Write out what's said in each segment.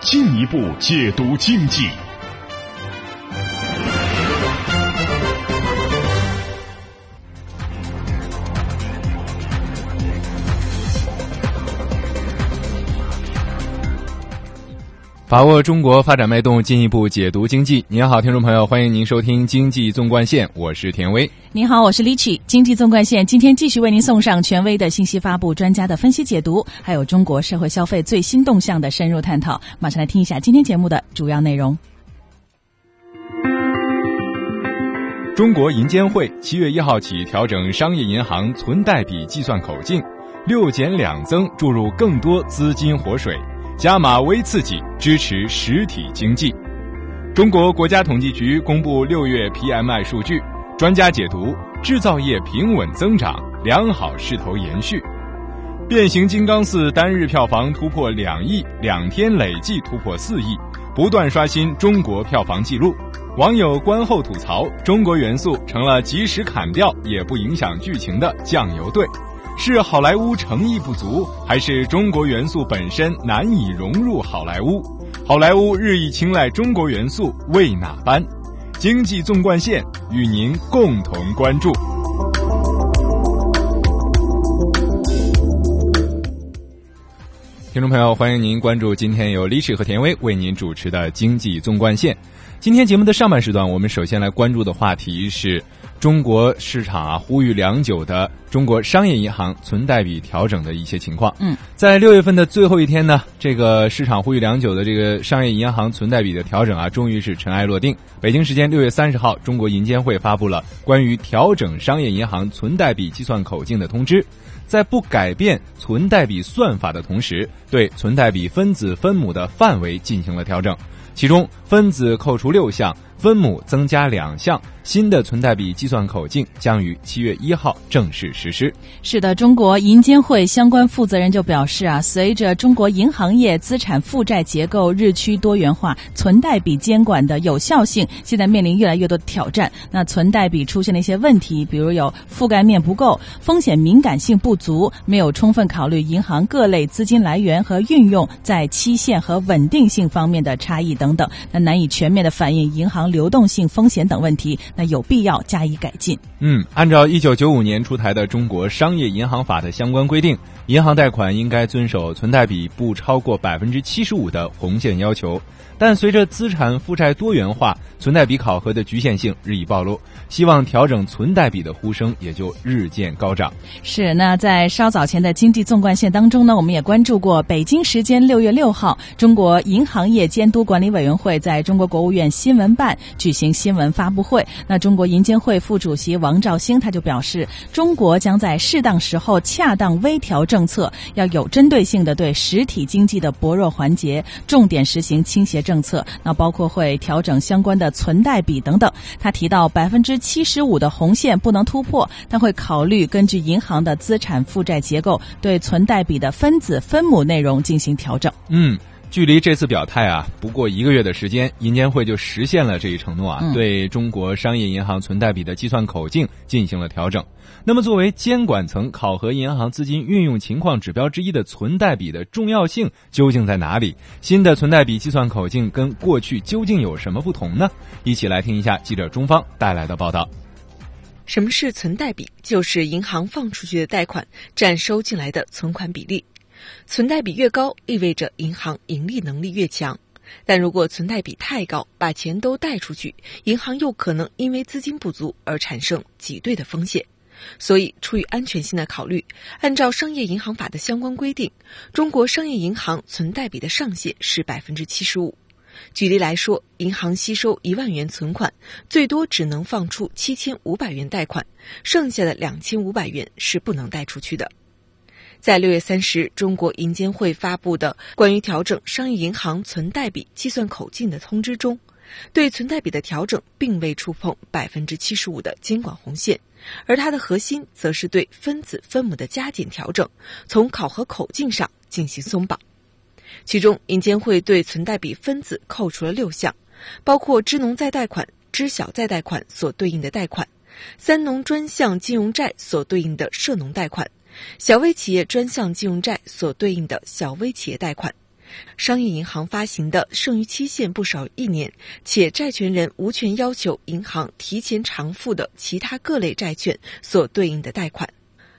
进一步解读经济。把握中国发展脉动，进一步解读经济。您好，听众朋友，欢迎您收听《经济纵贯线》，我是田威。您好，我是李曲。经济纵贯线今天继续为您送上权威的信息发布、专家的分析解读，还有中国社会消费最新动向的深入探讨。马上来听一下今天节目的主要内容。中国银监会七月一号起调整商业银行存贷比计算口径，六减两增注入更多资金活水。加码微刺激，支持实体经济。中国国家统计局公布六月 PMI 数据，专家解读制造业平稳增长，良好势头延续。变形金刚四单日票房突破两亿，两天累计突破四亿，不断刷新中国票房纪录。网友观后吐槽：中国元素成了即使砍掉也不影响剧情的酱油队。是好莱坞诚意不足，还是中国元素本身难以融入好莱坞？好莱坞日益青睐中国元素，为哪般？经济纵贯线与您共同关注。听众朋友，欢迎您关注今天由李史和田威为您主持的经济纵贯线。今天节目的上半时段，我们首先来关注的话题是。中国市场啊，呼吁良久的中国商业银行存贷比调整的一些情况。嗯，在六月份的最后一天呢，这个市场呼吁良久的这个商业银行存贷比的调整啊，终于是尘埃落定。北京时间六月三十号，中国银监会发布了关于调整商业银行存贷比计算口径的通知，在不改变存贷比算法的同时，对存贷比分子分母的范围进行了调整，其中分子扣除六项。分母增加两项，新的存贷比计算口径将于七月一号正式实施。是的，中国银监会相关负责人就表示啊，随着中国银行业资产负债结构日趋多元化，存贷比监管的有效性现在面临越来越多的挑战。那存贷比出现了一些问题，比如有覆盖面不够、风险敏感性不足、没有充分考虑银行各类资金来源和运用在期限和稳定性方面的差异等等，那难以全面的反映银行。流动性风险等问题，那有必要加以改进。嗯，按照一九九五年出台的《中国商业银行法》的相关规定，银行贷款应该遵守存贷比不超过百分之七十五的红线要求。但随着资产负债多元化，存贷比考核的局限性日益暴露，希望调整存贷比的呼声也就日渐高涨。是，那在稍早前的经济纵贯线当中呢，我们也关注过，北京时间六月六号，中国银行业监督管理委员会在中国国务院新闻办举行新闻发布会。那中国银监会副主席王兆星他就表示，中国将在适当时候恰当微调政策，要有针对性的对实体经济的薄弱环节重点实行倾斜。政策那包括会调整相关的存贷比等等。他提到百分之七十五的红线不能突破，他会考虑根据银行的资产负债结构对存贷比的分子分母内容进行调整。嗯。距离这次表态啊，不过一个月的时间，银监会就实现了这一承诺啊，对中国商业银行存贷比的计算口径进行了调整。那么，作为监管层考核银行资金运用情况指标之一的存贷比的重要性究竟在哪里？新的存贷比计算口径跟过去究竟有什么不同呢？一起来听一下记者中方带来的报道。什么是存贷比？就是银行放出去的贷款占收进来的存款比例。存贷比越高，意味着银行盈利能力越强。但如果存贷比太高，把钱都贷出去，银行又可能因为资金不足而产生挤兑的风险。所以，出于安全性的考虑，按照商业银行法的相关规定，中国商业银行存贷比的上限是百分之七十五。举例来说，银行吸收一万元存款，最多只能放出七千五百元贷款，剩下的两千五百元是不能贷出去的。在六月三十日，中国银监会发布的关于调整商业银行存贷比计算口径的通知中，对存贷比的调整并未触碰百分之七十五的监管红线，而它的核心则是对分子分母的加减调整，从考核口径上进行松绑。其中，银监会对存贷比分子扣除了六项，包括支农再贷款、支小再贷款所对应的贷款，三农专项金融债所对应的涉农贷款。小微企业专项金融债所对应的小微企业贷款，商业银行发行的剩余期限不少于一年，且债权人无权要求银行提前偿付的其他各类债券所对应的贷款，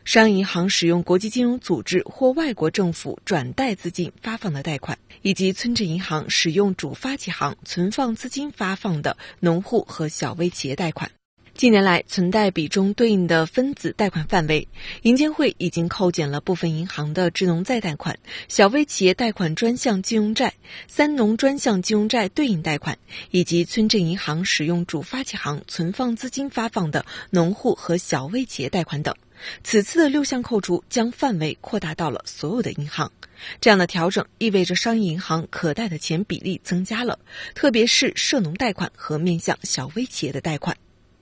商业银行使用国际金融组织或外国政府转贷资金发放的贷款，以及村镇银行使用主发起行存放资金发放的农户和小微企业贷款。近年来，存贷比中对应的分子贷款范围，银监会已经扣减了部分银行的支农再贷款、小微企业贷款专项金融债、三农专项金融债对应贷款，以及村镇银行使用主发起行存放资金发放的农户和小微企业贷款等。此次的六项扣除将范围扩大到了所有的银行。这样的调整意味着商业银行可贷的钱比例增加了，特别是涉农贷款和面向小微企业的贷款。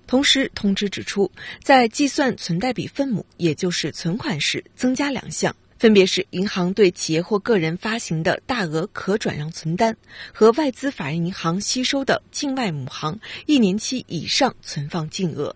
同时，通知指出，在计算存贷比分母，也就是存款时，增加两项，分别是银行对企业或个人发行的大额可转让存单和外资法人银行吸收的境外母行一年期以上存放净额。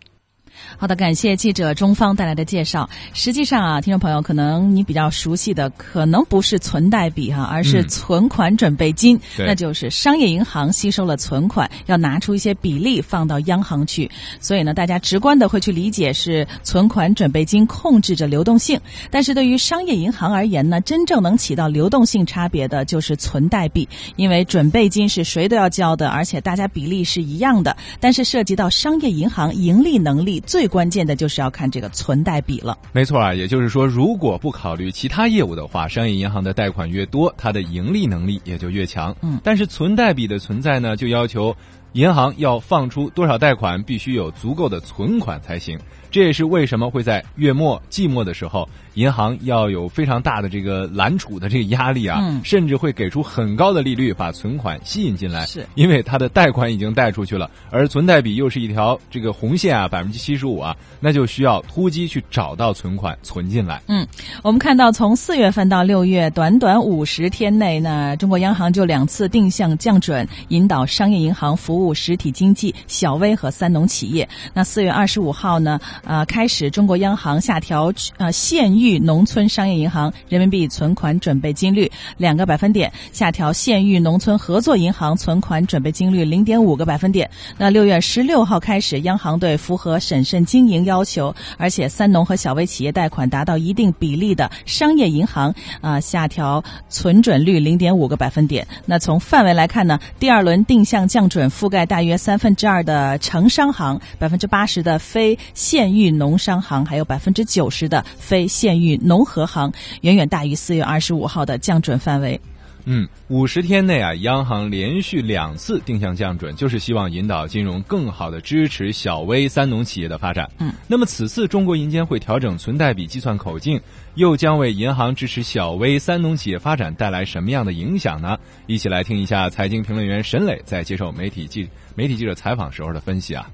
好的，感谢记者中方带来的介绍。实际上啊，听众朋友，可能你比较熟悉的，可能不是存贷比哈，而是存款准备金。那就是商业银行吸收了存款，要拿出一些比例放到央行去。所以呢，大家直观的会去理解是存款准备金控制着流动性。但是对于商业银行而言呢，真正能起到流动性差别的就是存贷比，因为准备金是谁都要交的，而且大家比例是一样的。但是涉及到商业银行盈利能力。最关键的就是要看这个存贷比了。没错啊，也就是说，如果不考虑其他业务的话，商业银行的贷款越多，它的盈利能力也就越强。嗯，但是存贷比的存在呢，就要求银行要放出多少贷款，必须有足够的存款才行。这也是为什么会在月末、季末的时候，银行要有非常大的这个揽储的这个压力啊，甚至会给出很高的利率把存款吸引进来，是因为它的贷款已经贷出去了，而存贷比又是一条这个红线啊，百分之七十五啊，那就需要突击去找到存款存进来。嗯，我们看到从四月份到六月，短短五十天内呢，中国央行就两次定向降准，引导商业银行服务实体经济、小微和三农企业。那四月二十五号呢？呃，开始，中国央行下调呃县域农村商业银行人民币存款准备金率两个百分点，下调县域农村合作银行存款准备金率零点五个百分点。那六月十六号开始，央行对符合审慎经营要求，而且三农和小微企业贷款达到一定比例的商业银行啊，下调存准率零点五个百分点。那从范围来看呢，第二轮定向降准覆盖大约三分之二的城商行，百分之八十的非县。域农商行还有百分之九十的非县域农合行，远远大于四月二十五号的降准范围。嗯，五十天内啊，央行连续两次定向降准，就是希望引导金融更好的支持小微三农企业的发展。嗯，那么此次中国银监会调整存贷比计算口径，又将为银行支持小微三农企业发展带来什么样的影响呢？一起来听一下财经评论员沈磊在接受媒体记媒体记者采访时候的分析啊。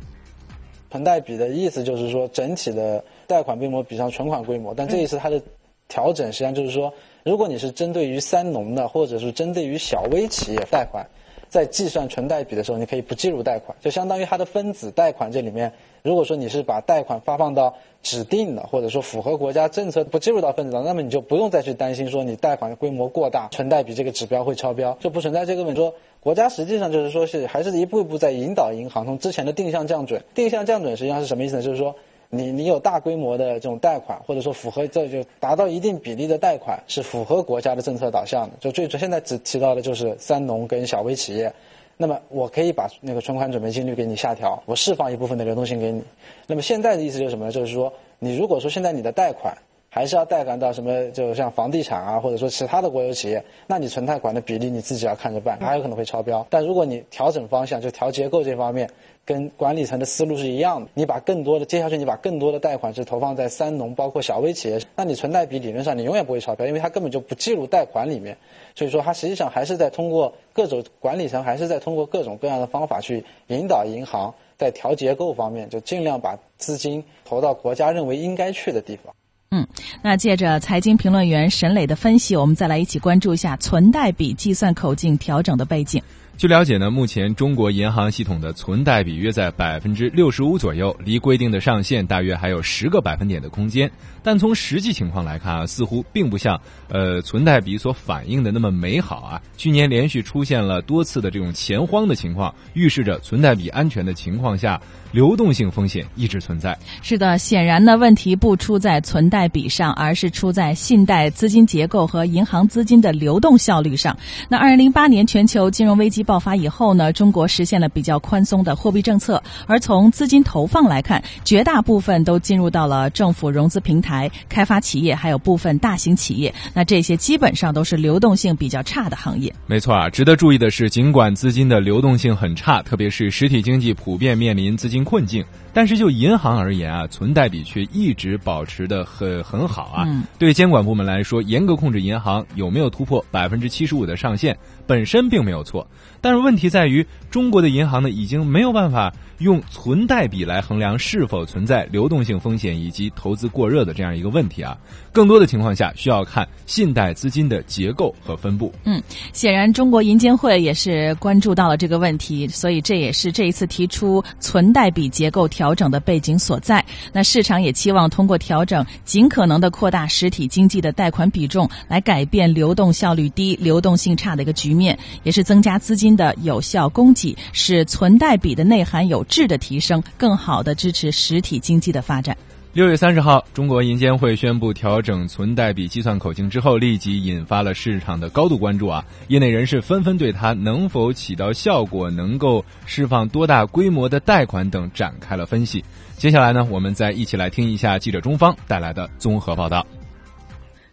存贷比的意思就是说，整体的贷款规模比上存款规模，但这一次它的调整实际上就是说，如果你是针对于三农的，或者是针对于小微企业贷款，在计算存贷比的时候，你可以不计入贷款，就相当于它的分子贷款这里面，如果说你是把贷款发放到指定的，或者说符合国家政策不计入到分子当中，那么你就不用再去担心说你贷款规模过大，存贷比这个指标会超标，就不存在这个问题。说国家实际上就是说是还是一步一步在引导银行从之前的定向降准，定向降准实际上是什么意思呢？就是说你你有大规模的这种贷款，或者说符合这就达到一定比例的贷款是符合国家的政策导向的。就最现在只提到的就是三农跟小微企业，那么我可以把那个存款准备金率给你下调，我释放一部分的流动性给你。那么现在的意思就是什么呢？就是说你如果说现在你的贷款还是要贷款到什么，就像房地产啊，或者说其他的国有企业，那你存贷款的比例你自己要看着办，还有可能会超标。但如果你调整方向，就调结构这方面，跟管理层的思路是一样的，你把更多的接下去你把更多的贷款是投放在三农，包括小微企业，那你存贷比理论上你永远不会超标，因为它根本就不记录贷款里面。所以说，它实际上还是在通过各种管理层，还是在通过各种各样的方法去引导银行在调结构方面，就尽量把资金投到国家认为应该去的地方。嗯，那借着财经评论员沈磊的分析，我们再来一起关注一下存贷比计算口径调整的背景。据了解呢，目前中国银行系统的存贷比约在百分之六十五左右，离规定的上限大约还有十个百分点的空间。但从实际情况来看啊，似乎并不像呃存贷比所反映的那么美好啊。去年连续出现了多次的这种钱荒的情况，预示着存贷比安全的情况下，流动性风险一直存在。是的，显然呢，问题不出在存贷比上，而是出在信贷资金结构和银行资金的流动效率上。那二零零八年全球金融危机。爆发以后呢，中国实现了比较宽松的货币政策，而从资金投放来看，绝大部分都进入到了政府融资平台、开发企业，还有部分大型企业。那这些基本上都是流动性比较差的行业。没错啊，值得注意的是，尽管资金的流动性很差，特别是实体经济普遍面临资金困境，但是就银行而言啊，存贷比却一直保持的很很好啊。对监管部门来说，严格控制银行有没有突破百分之七十五的上限，本身并没有错。但是问题在于，中国的银行呢，已经没有办法用存贷比来衡量是否存在流动性风险以及投资过热的这样一个问题啊。更多的情况下，需要看信贷资金的结构和分布。嗯，显然中国银监会也是关注到了这个问题，所以这也是这一次提出存贷比结构调整的背景所在。那市场也期望通过调整，尽可能的扩大实体经济的贷款比重，来改变流动效率低、流动性差的一个局面，也是增加资金。的有效供给，使存贷比的内涵有质的提升，更好的支持实体经济的发展。六月三十号，中国银监会宣布调整存贷比计算口径之后，立即引发了市场的高度关注啊！业内人士纷纷对它能否起到效果、能够释放多大规模的贷款等展开了分析。接下来呢，我们再一起来听一下记者中方带来的综合报道。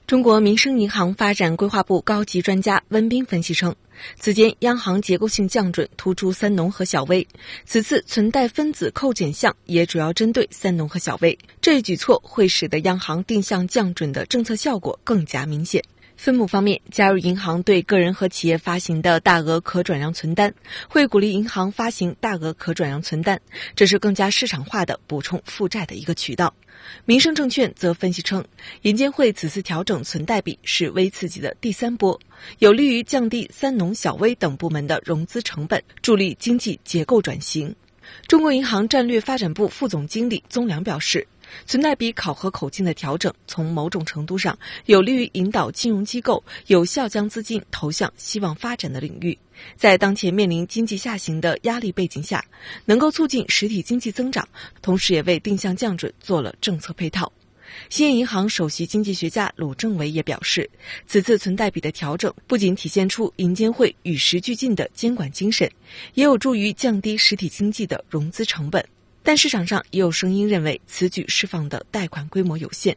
中国民生银行发展规划部高级专家温彬分析称，此前央行结构性降准突出三农和小微，此次存贷分子扣减项也主要针对三农和小微，这一举措会使得央行定向降准的政策效果更加明显。分母方面，加入银行对个人和企业发行的大额可转让存单，会鼓励银行发行大额可转让存单，这是更加市场化的补充负债的一个渠道。民生证券则分析称，银监会此次调整存贷比是微刺激的第三波，有利于降低三农小微等部门的融资成本，助力经济结构转型。中国银行战略发展部副总经理宗良表示。存贷比考核口径的调整，从某种程度上有利于引导金融机构有效将资金投向希望发展的领域。在当前面临经济下行的压力背景下，能够促进实体经济增长，同时也为定向降准做了政策配套。兴业银行首席经济学家鲁政委也表示，此次存贷比的调整不仅体现出银监会与时俱进的监管精神，也有助于降低实体经济的融资成本。但市场上也有声音认为，此举释放的贷款规模有限。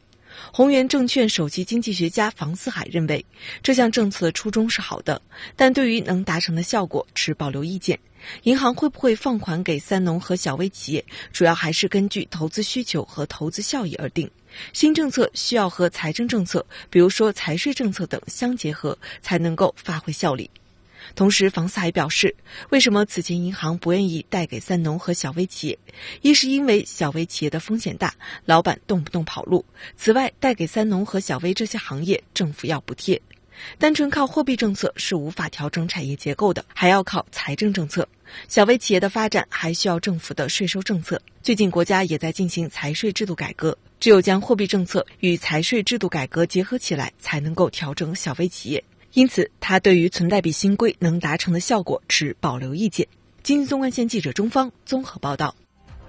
宏源证券首席经济学家房思海认为，这项政策初衷是好的，但对于能达成的效果持保留意见。银行会不会放款给三农和小微企业，主要还是根据投资需求和投资效益而定。新政策需要和财政政策，比如说财税政策等相结合，才能够发挥效力。同时，房思还表示，为什么此前银行不愿意贷给三农和小微企业？一是因为小微企业的风险大，老板动不动跑路；此外，贷给三农和小微这些行业，政府要补贴。单纯靠货币政策是无法调整产业结构的，还要靠财政政策。小微企业的发展还需要政府的税收政策。最近，国家也在进行财税制度改革，只有将货币政策与财税制度改革结合起来，才能够调整小微企业。因此，他对于存贷比新规能达成的效果持保留意见。经济纵贯线记者中方综合报道。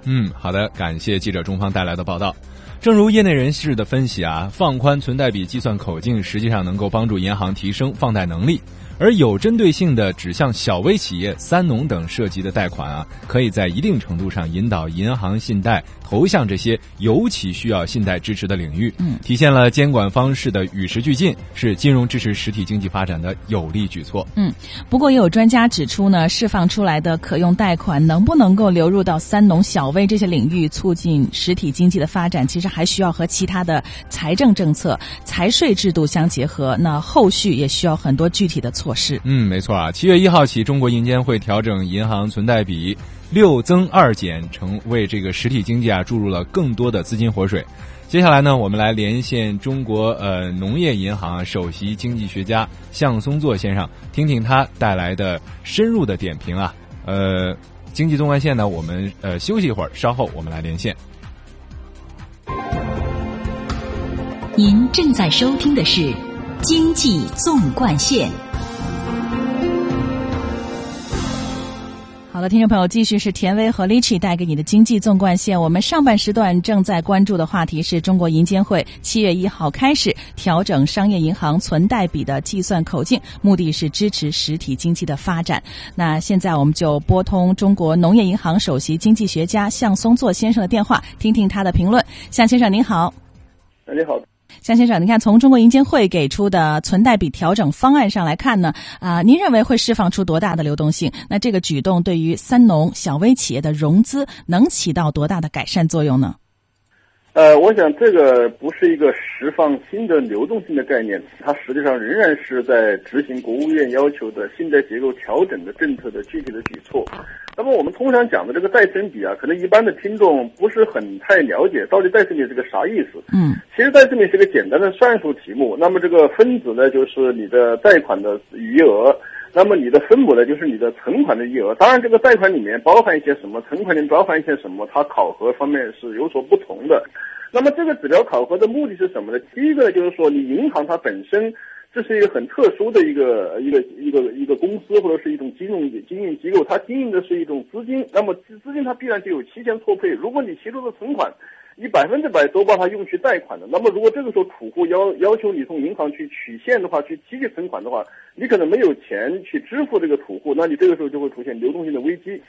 嗯，好的，感谢记者中方带来的报道。正如业内人士的分析啊，放宽存贷比计算口径，实际上能够帮助银行提升放贷能力。而有针对性的指向小微企业、三农等涉及的贷款啊，可以在一定程度上引导银行信贷投向这些尤其需要信贷支持的领域，嗯，体现了监管方式的与时俱进，是金融支持实体经济发展的有力举措。嗯，不过也有专家指出呢，释放出来的可用贷款能不能够流入到三农小微这些领域，促进实体经济的发展，其实还需要和其他的财政政策、财税制度相结合。那后续也需要很多具体的措施。嗯，没错啊。七月一号起，中国银监会调整银行存贷比六增二减，成为这个实体经济啊注入了更多的资金活水。接下来呢，我们来连线中国呃农业银行首席经济学家向松作先生，听听他带来的深入的点评啊。呃，经济纵贯线呢，我们呃休息一会儿，稍后我们来连线。您正在收听的是《经济纵贯线》。好的，听众朋友，继续是田威和 l i c h 带给你的经济纵贯线。我们上半时段正在关注的话题是中国银监会七月一号开始调整商业银行存贷比的计算口径，目的是支持实体经济的发展。那现在我们就拨通中国农业银行首席经济学家向松作先生的电话，听听他的评论。向先生您好。你好。向先生，你看，从中国银监会给出的存贷比调整方案上来看呢，啊，您认为会释放出多大的流动性？那这个举动对于三农小微企业的融资能起到多大的改善作用呢？呃，我想这个不是一个释放新的流动性的概念，它实际上仍然是在执行国务院要求的信贷结构调整的政策的具体的举措。那么我们通常讲的这个再生比啊，可能一般的听众不是很太了解，到底再生比是个啥意思？嗯，其实再生比是个简单的算术题目。那么这个分子呢，就是你的贷款的余额。那么你的分母呢，就是你的存款的余额。当然，这个贷款里面包含一些什么，存款里面包含一些什么，它考核方面是有所不同的。那么这个指标考核的目的是什么呢？第一个，就是说你银行它本身这是一个很特殊的一个一个一个一个公司或者是一种金融经营机构，它经营的是一种资金。那么资金它必然就有期限错配。如果你其中的存款，你百分之百都把它用去贷款的，那么如果这个时候储户要要求你从银行去取现的话，去提取存款的话，你可能没有钱去支付这个储户，那你这个时候就会出现流动性的危机。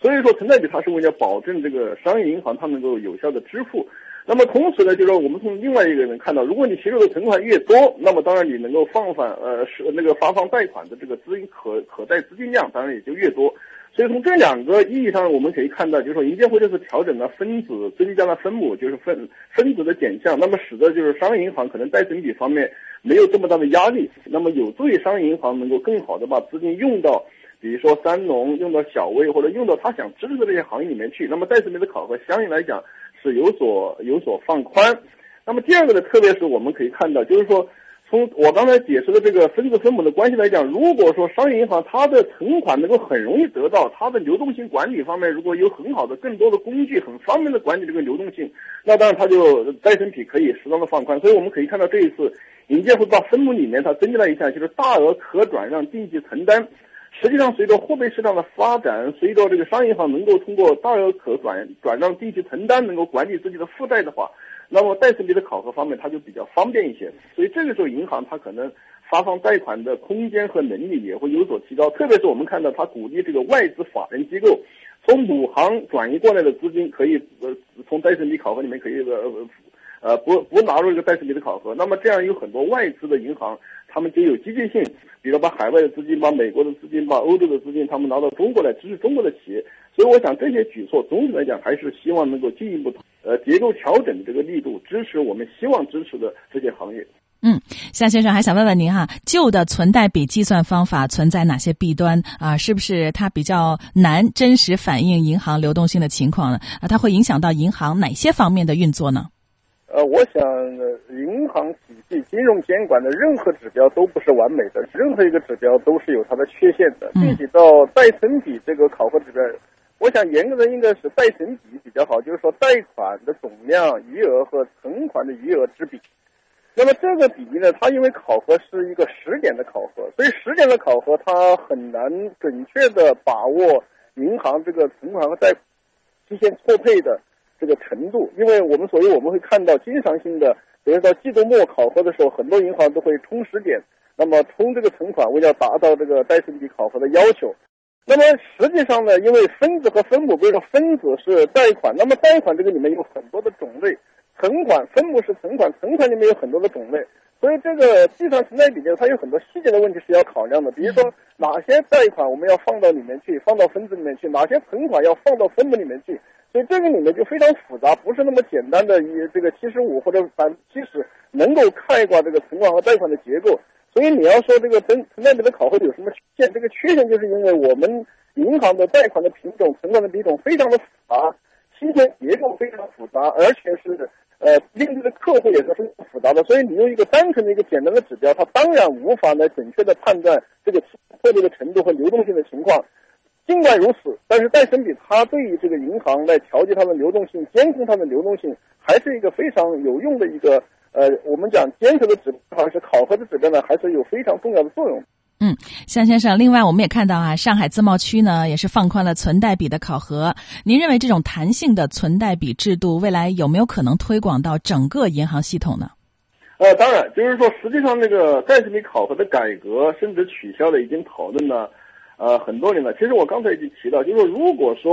所以说，存贷比它是为了保证这个商业银行它能够有效的支付。那么同时呢，就是说我们从另外一个人看到，如果你提出的存款越多，那么当然你能够放放呃是那个发放贷款的这个资金可可贷资金量当然也就越多。所以从这两个意义上，我们可以看到，就是说银监会这次调整了分子，增加了分母，就是分分子的减项，那么使得就是商业银行可能贷存比方面没有这么大的压力，那么有助于商业银行能够更好的把资金用到，比如说三农，用到小微或者用到他想支持的这些行业里面去。那么贷存比的考核相应来讲是有所有所放宽。那么第二个呢，特别是我们可以看到，就是说。从我刚才解释的这个分子分母的关系来讲，如果说商业银行它的存款能够很容易得到，它的流动性管理方面如果有很好的、更多的工具，很方便的管理这个流动性，那当然它就再生比可以适当的放宽。所以我们可以看到这一次银监会把分母里面它增加了一项，就是大额可转让定期承担。实际上，随着货币市场的发展，随着这个商业银行能够通过大额可转转让定期承担，能够管理自己的负债的话。那么贷存比的考核方面，它就比较方便一些，所以这个时候银行它可能发放贷款的空间和能力也会有所提高。特别是我们看到，它鼓励这个外资法人机构从母行转移过来的资金，可以呃从贷存比考核里面可以呃呃不不纳入这个贷存比的考核。那么这样有很多外资的银行，他们就有积极性，比如把海外的资金、把美国的资金、把欧洲的资金，他们拿到中国来支持中国的企业。所以我想这些举措总体来讲还是希望能够进一步。呃，结构调整这个力度，支持我们希望支持的这些行业。嗯，夏先生还想问问您哈，旧的存贷比计算方法存在哪些弊端啊？是不是它比较难真实反映银行流动性的情况呢？啊，它会影响到银行哪些方面的运作呢？呃，我想银行体系金融监管的任何指标都不是完美的，任何一个指标都是有它的缺陷的。具体到贷存比这个考核指标。我想严格的应该是贷存比比较好，就是说贷款的总量余额和存款的余额之比。那么这个比例呢，它因为考核是一个时点的考核，所以时点的考核它很难准确的把握银行这个存款和贷期限错配的这个程度。因为我们所以我们会看到经常性的，比如到季度末考核的时候，很多银行都会冲时点那么充这个存款，为了达到这个代损比考核的要求。那么实际上呢，因为分子和分母，比如说分子是贷款，那么贷款这个里面有很多的种类，存款分母是存款，存款里面有很多的种类，所以这个计算存贷比呢，它有很多细节的问题是要考量的。比如说哪些贷款我们要放到里面去，放到分子里面去，哪些存款要放到分母里面去，所以这个里面就非常复杂，不是那么简单的以这个七十五或者百分之七十能够概括这个存款和贷款的结构。所以你要说这个存存贷比的考核有什么缺陷？这个缺陷就是因为我们银行的贷款的品种、存款的比重非常的复杂，期限结构非常复杂，而且是呃面对的客户也是非常复杂的。所以你用一个单纯的一个简单的指标，它当然无法来准确的判断这个货币的程度和流动性的情况。尽管如此，但是戴森比它对于这个银行来调节它的流动性、监控它的流动性，还是一个非常有用的一个。呃，我们讲监测的指标还是考核的指标呢，还是有非常重要的作用。嗯，向先生，另外我们也看到啊，上海自贸区呢也是放宽了存贷比的考核。您认为这种弹性的存贷比制度未来有没有可能推广到整个银行系统呢？呃，当然，就是说，实际上那个贷比考核的改革甚至取消了，已经讨论了呃很多年了。其实我刚才已经提到，就是说，如果说。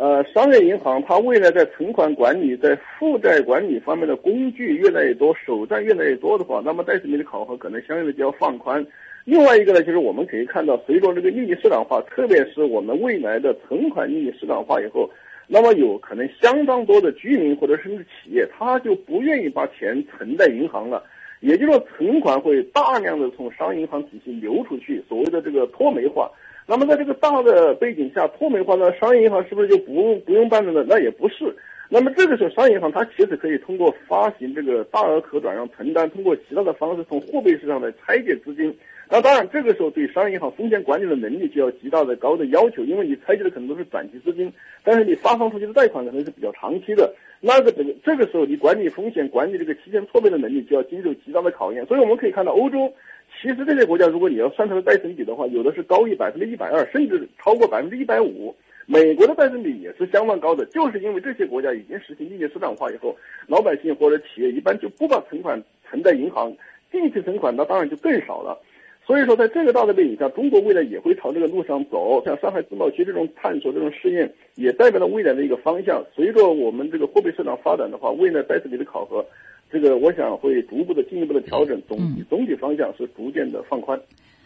呃，商业银行它未来在存款管理、在负债管理方面的工具越来越多，手段越来越多的话，那么贷息比的考核可能相应的就要放宽。另外一个呢，就是我们可以看到，随着这个利率市场化，特别是我们未来的存款利率市场化以后，那么有可能相当多的居民或者甚至企业，他就不愿意把钱存在银行了，也就是说，存款会大量的从商业银行体系流出去，所谓的这个脱媒化。那么在这个大的背景下，脱煤化呢，商业银行是不是就不不用办了呢？那也不是。那么这个时候，商业银行它其实可以通过发行这个大额可转让存单，通过其他的方式从货币市场来拆解资金。那当然，这个时候对商业银行风险管理的能力就要极大的高的要求，因为你拆解的可能都是短期资金，但是你发放出去的贷款可能是比较长期的。那个这个这个时候，你管理风险、管理这个期限错配的能力就要经受极大的考验。所以我们可以看到，欧洲。其实这些国家，如果你要算它的贷损比的话，有的是高于百分之一百二，甚至超过百分之一百五。美国的贷损比也是相当高的，就是因为这些国家已经实行利率市场化以后，老百姓或者企业一般就不把存款存在银行，定期存款那当然就更少了。所以说，在这个大的背景下，中国未来也会朝这个路上走。像上海自贸区这种探索、这种试验，也代表了未来的一个方向。随着我们这个货币市场发展的话，未来贷损比的考核。这个我想会逐步的进一步的调整，总体总体方向是逐渐的放宽。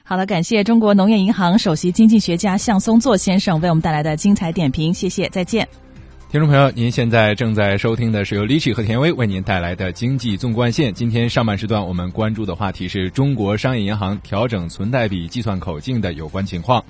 好了，感谢中国农业银行首席经济学家向松作先生为我们带来的精彩点评，谢谢，再见。听众朋友，您现在正在收听的是由李奇和田薇为您带来的经济纵贯线。今天上半时段我们关注的话题是中国商业银行调整存贷比计算口径的有关情况。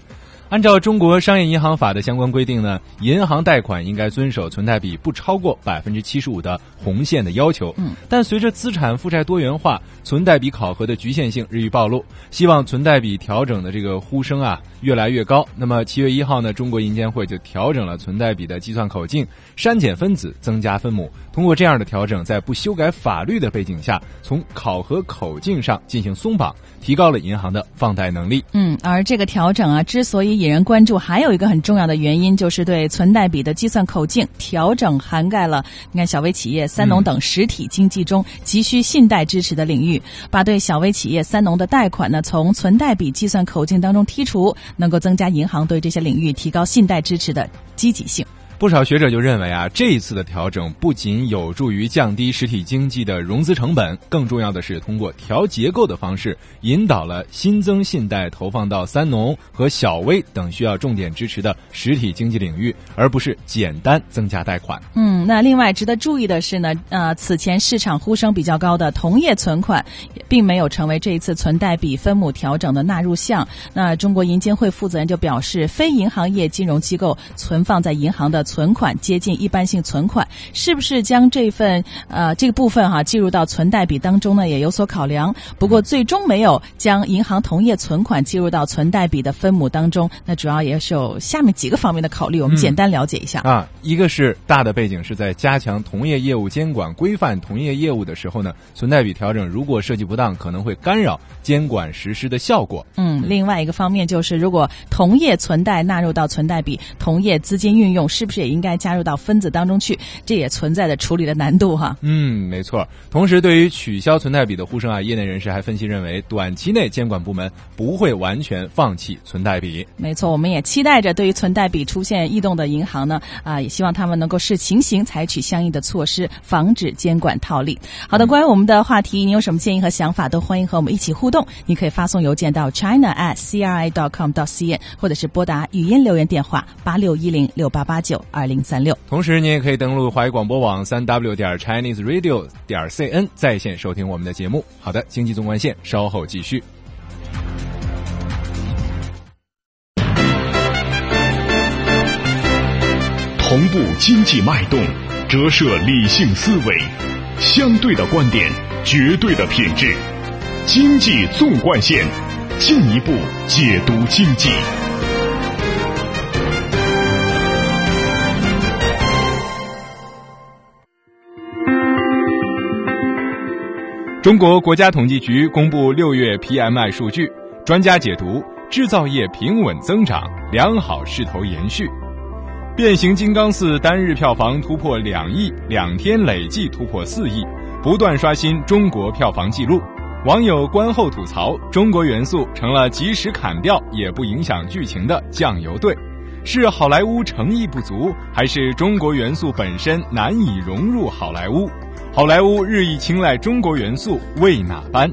按照中国商业银行法的相关规定呢，银行贷款应该遵守存贷比不超过百分之七十五的红线的要求。嗯，但随着资产负债多元化，存贷比考核的局限性日益暴露，希望存贷比调整的这个呼声啊越来越高。那么七月一号呢，中国银监会就调整了存贷比的计算口径，删减分子，增加分母。通过这样的调整，在不修改法律的背景下，从考核口径上进行松绑，提高了银行的放贷能力。嗯，而这个调整啊，之所以引人关注，还有一个很重要的原因，就是对存贷比的计算口径调整涵盖了你看小微企业、三农等实体经济中急需信贷支持的领域，把对小微企业、三农的贷款呢从存贷比计算口径当中剔除，能够增加银行对这些领域提高信贷支持的积极性。不少学者就认为啊，这一次的调整不仅有助于降低实体经济的融资成本，更重要的是通过调结构的方式，引导了新增信贷投放到三农和小微等需要重点支持的实体经济领域，而不是简单增加贷款。嗯，那另外值得注意的是呢，呃，此前市场呼声比较高的同业存款，并没有成为这一次存贷比分母调整的纳入项。那中国银监会负责人就表示，非银行业金融机构存放在银行的。存款接近一般性存款，是不是将这份呃这个部分哈计入到存贷比当中呢？也有所考量。不过最终没有将银行同业存款计入到存贷比的分母当中。那主要也是有下面几个方面的考虑，我们简单了解一下啊。一个是大的背景是在加强同业业务监管、规范同业业务的时候呢，存贷比调整如果设计不当，可能会干扰监管实施的效果。嗯，另外一个方面就是，如果同业存贷纳入到存贷比，同业资金运用是不是？也应该加入到分子当中去，这也存在着处理的难度哈。嗯，没错。同时，对于取消存贷比的呼声啊，业内人士还分析认为，短期内监管部门不会完全放弃存贷比。没错，我们也期待着对于存贷比出现异动的银行呢，啊，也希望他们能够视情形采取相应的措施，防止监管套利。好的，关于我们的话题，你有什么建议和想法，都欢迎和我们一起互动。你可以发送邮件到 china at cri dot com dot cn，或者是拨打语音留言电话八六一零六八八九二零三六。同时，你也可以登录华语广播网三 w 点 chinese radio 点 cn 在线收听我们的节目。好的，经济纵贯线稍后继续。同步经济脉动，折射理性思维，相对的观点，绝对的品质。经济纵贯线，进一步解读经济。中国国家统计局公布六月 PMI 数据，专家解读：制造业平稳增长，良好势头延续。变形金刚四单日票房突破两亿，两天累计突破四亿，不断刷新中国票房纪录。网友观后吐槽：中国元素成了即使砍掉也不影响剧情的酱油队，是好莱坞诚意不足，还是中国元素本身难以融入好莱坞？好莱坞日益青睐中国元素，为哪般？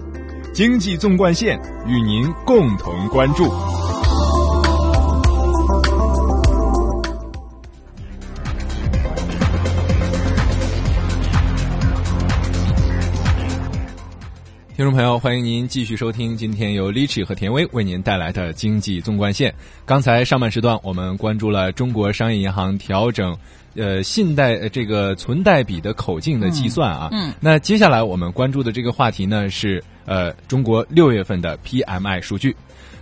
经济纵贯线与您共同关注。听众朋友，欢迎您继续收听今天由 Lichi 和田薇为您带来的经济纵贯线。刚才上半时段我们关注了中国商业银行调整。呃，信贷这个存贷比的口径的计算啊，嗯，那接下来我们关注的这个话题呢是呃中国六月份的 PMI 数据。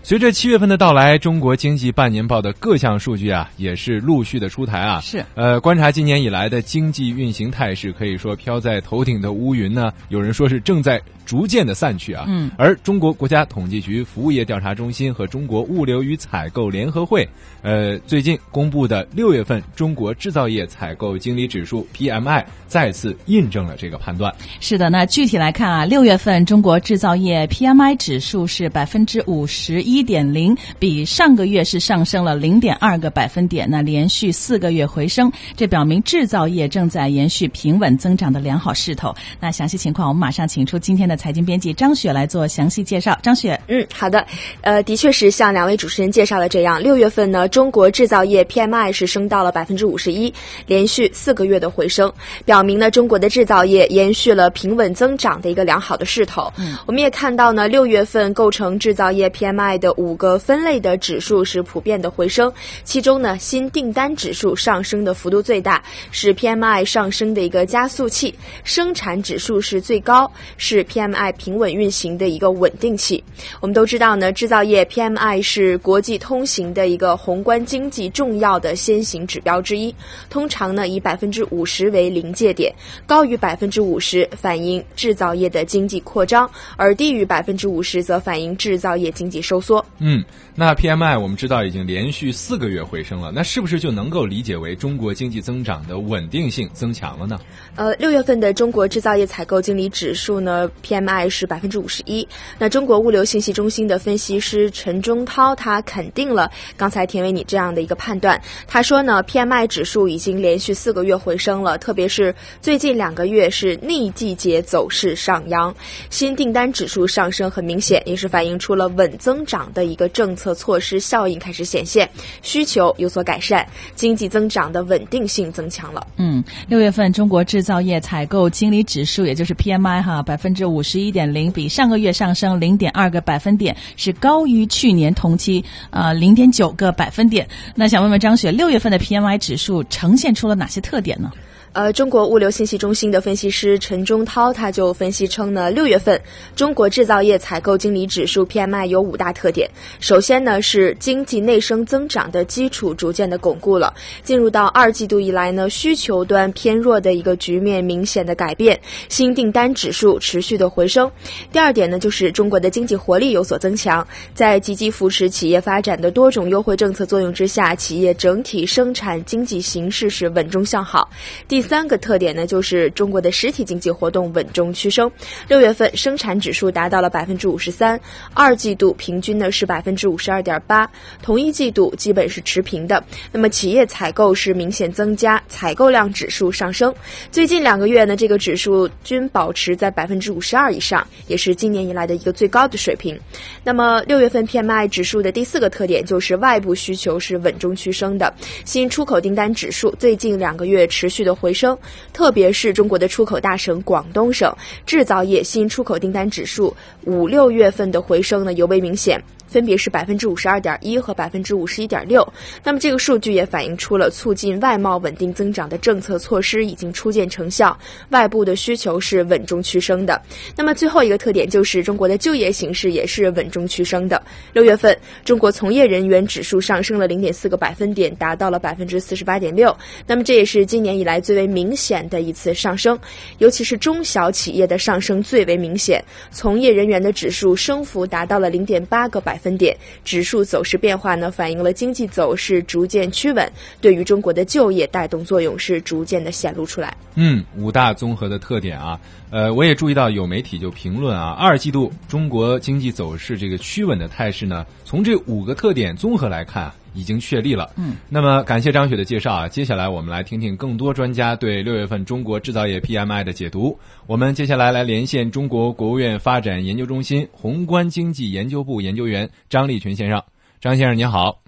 随着七月份的到来，中国经济半年报的各项数据啊也是陆续的出台啊。是呃，观察今年以来的经济运行态势，可以说飘在头顶的乌云呢，有人说是正在逐渐的散去啊。嗯，而中国国家统计局服务业调查中心和中国物流与采购联合会，呃，最近公布的六月份中国制造业采购经理指数 PMI 再次印证了这个判断。是的，那具体来看啊，六月份中国制造业 PMI 指数是百分之五十一点零，比上个月是上升了零点二个百分点，那连续四个月回升，这表明制造业正在延续平稳增长的良好势头。那详细情况，我们马上请出今天的财经编辑张雪来做详细介绍。张雪，嗯，好的，呃，的确是像两位主持人介绍的这样，六月份呢，中国制造业 PMI 是升到了百分之五十一，连续四个月的回升，表明呢，中国的制造业延续了平稳增长的一个良好的势头。嗯，我们也看到呢，六月份构成制造业 PMI 的五个分类的指数是普遍的回升，其中呢，新订单指数上升的幅度最大，是 PMI 上升的一个加速器；生产指数是最高，是 PMI 平稳运行的一个稳定器。我们都知道呢，制造业 PMI 是国际通行的一个宏观经济重要的先行指标之一，通常呢以百分之五十为临界点，高于百分之五十反映制造业的经济扩张，而低于百分之五十则反映制造业经济收缩。嗯，那 PMI 我们知道已经连续四个月回升了，那是不是就能够理解为中国经济增长的稳定性增强了呢？呃，六月份的中国制造业采购经理指数呢，PMI 是百分之五十一。那中国物流信息中心的分析师陈忠涛他肯定了刚才田伟你这样的一个判断。他说呢，PMI 指数已经连续四个月回升了，特别是最近两个月是逆季节走势上扬，新订单指数上升很明显，也是反映出了稳增长的一个政策措施效应开始显现，需求有所改善，经济增长的稳定性增强了。嗯，六月份中国制造业采购经理指数，也就是 PMI 哈，百分之五十一点零，比上个月上升零点二个百分点，是高于去年同期呃零点九个百分点。那想问问张雪，六月份的 PMI 指数呈现出了哪些特点呢？呃，中国物流信息中心的分析师陈忠涛他就分析称呢，六月份中国制造业采购经理指数 PMI 有五大特点。首先呢是经济内生增长的基础逐渐的巩固了，进入到二季度以来呢，需求端偏弱的一个局面明显的改变，新订单指数持续的回升。第二点呢就是中国的经济活力有所增强，在积极扶持企业发展的多种优惠政策作用之下，企业整体生产经济形势是稳中向好。第第三个特点呢，就是中国的实体经济活动稳中趋升。六月份生产指数达到了百分之五十三，二季度平均呢是百分之五十二点八，同一季度基本是持平的。那么企业采购是明显增加，采购量指数上升。最近两个月呢，这个指数均保持在百分之五十二以上，也是今年以来的一个最高的水平。那么六月份 PMI 指数的第四个特点就是外部需求是稳中趋升的，新出口订单指数最近两个月持续的回。回升，特别是中国的出口大省广东省制造业新出口订单指数五六月份的回升呢尤为明显。分别是百分之五十二点一和百分之五十一点六。那么这个数据也反映出了促进外贸稳定增长的政策措施已经初见成效，外部的需求是稳中趋升的。那么最后一个特点就是中国的就业形势也是稳中趋升的。六月份中国从业人员指数上升了零点四个百分点，达到了百分之四十八点六。那么这也是今年以来最为明显的一次上升，尤其是中小企业的上升最为明显，从业人员的指数升幅达到了零点八个百。分点指数走势变化呢，反映了经济走势逐渐趋稳，对于中国的就业带动作用是逐渐的显露出来。嗯，五大综合的特点啊，呃，我也注意到有媒体就评论啊，二季度中国经济走势这个趋稳的态势呢，从这五个特点综合来看。已经确立了。嗯，那么感谢张雪的介绍啊，接下来我们来听听更多专家对六月份中国制造业 PMI 的解读。我们接下来来连线中国国务院发展研究中心宏观经济研究部研究员张立群先生。张先生您好。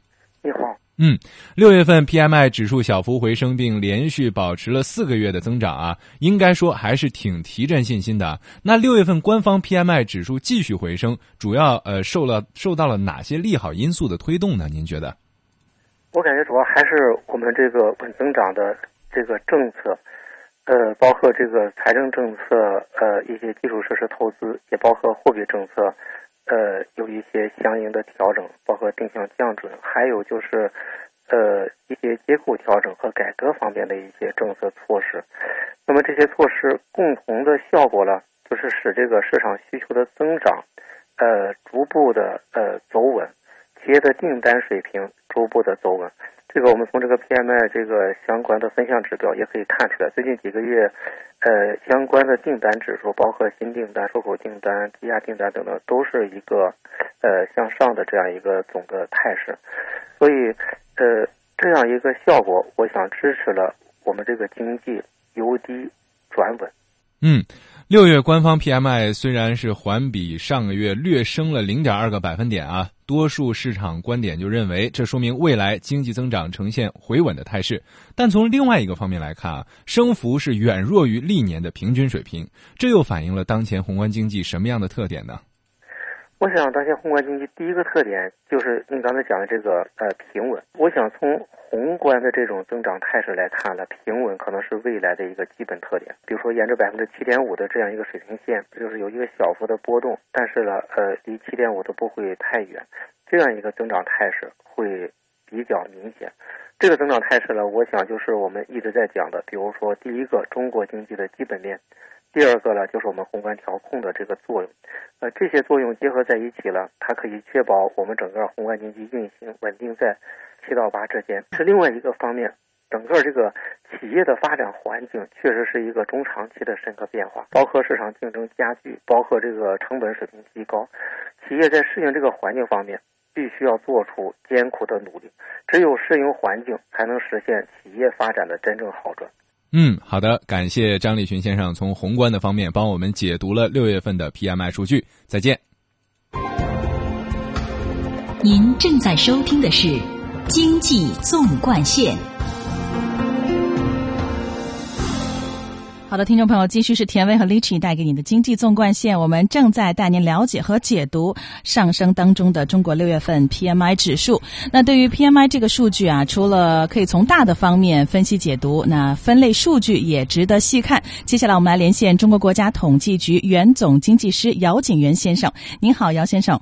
你好。嗯，六月份 PMI 指数小幅回升，并连续保持了四个月的增长啊，应该说还是挺提振信心的。那六月份官方 PMI 指数继续回升，主要呃受了受到了哪些利好因素的推动呢？您觉得？我感觉主要还是我们这个稳增长的这个政策，呃，包括这个财政政策，呃，一些基础设施投资，也包括货币政策，呃，有一些相应的调整，包括定向降准，还有就是，呃，一些结构调整和改革方面的一些政策措施。那么这些措施共同的效果呢，就是使这个市场需求的增长，呃，逐步的呃走稳。企业的订单水平逐步的走稳，这个我们从这个 PMI 这个相关的分项指标也可以看出来。最近几个月，呃，相关的订单指数，包括新订单、出口订单、积压订单等等，都是一个呃向上的这样一个总的态势。所以，呃，这样一个效果，我想支持了我们这个经济由低转稳。嗯。六月官方 PMI 虽然是环比上个月略升了零点二个百分点啊，多数市场观点就认为这说明未来经济增长呈现回稳的态势。但从另外一个方面来看啊，升幅是远弱于历年的平均水平，这又反映了当前宏观经济什么样的特点呢？我想，当前宏观经济第一个特点就是您刚才讲的这个呃平稳。我想从宏观的这种增长态势来看呢，平稳可能是未来的一个基本特点。比如说，沿着百分之七点五的这样一个水平线，就是有一个小幅的波动，但是呢，呃，离七点五都不会太远，这样一个增长态势会比较明显。这个增长态势呢，我想就是我们一直在讲的，比如说第一个中国经济的基本面。第二个呢，就是我们宏观调控的这个作用，呃，这些作用结合在一起了，它可以确保我们整个宏观经济运行稳定在七到八之间。是另外一个方面，整个这个企业的发展环境确实是一个中长期的深刻变化，包括市场竞争加剧，包括这个成本水平提高，企业在适应这个环境方面必须要做出艰苦的努力，只有适应环境，才能实现企业发展的真正好转。嗯，好的，感谢张立群先生从宏观的方面帮我们解读了六月份的 PMI 数据。再见。您正在收听的是《经济纵贯线》。好的，听众朋友，继续是田威和 Lichi 带给你的经济纵贯线，我们正在带您了解和解读上升当中的中国六月份 PMI 指数。那对于 PMI 这个数据啊，除了可以从大的方面分析解读，那分类数据也值得细看。接下来我们来连线中国国家统计局原总经济师姚景元先生。您好，姚先生。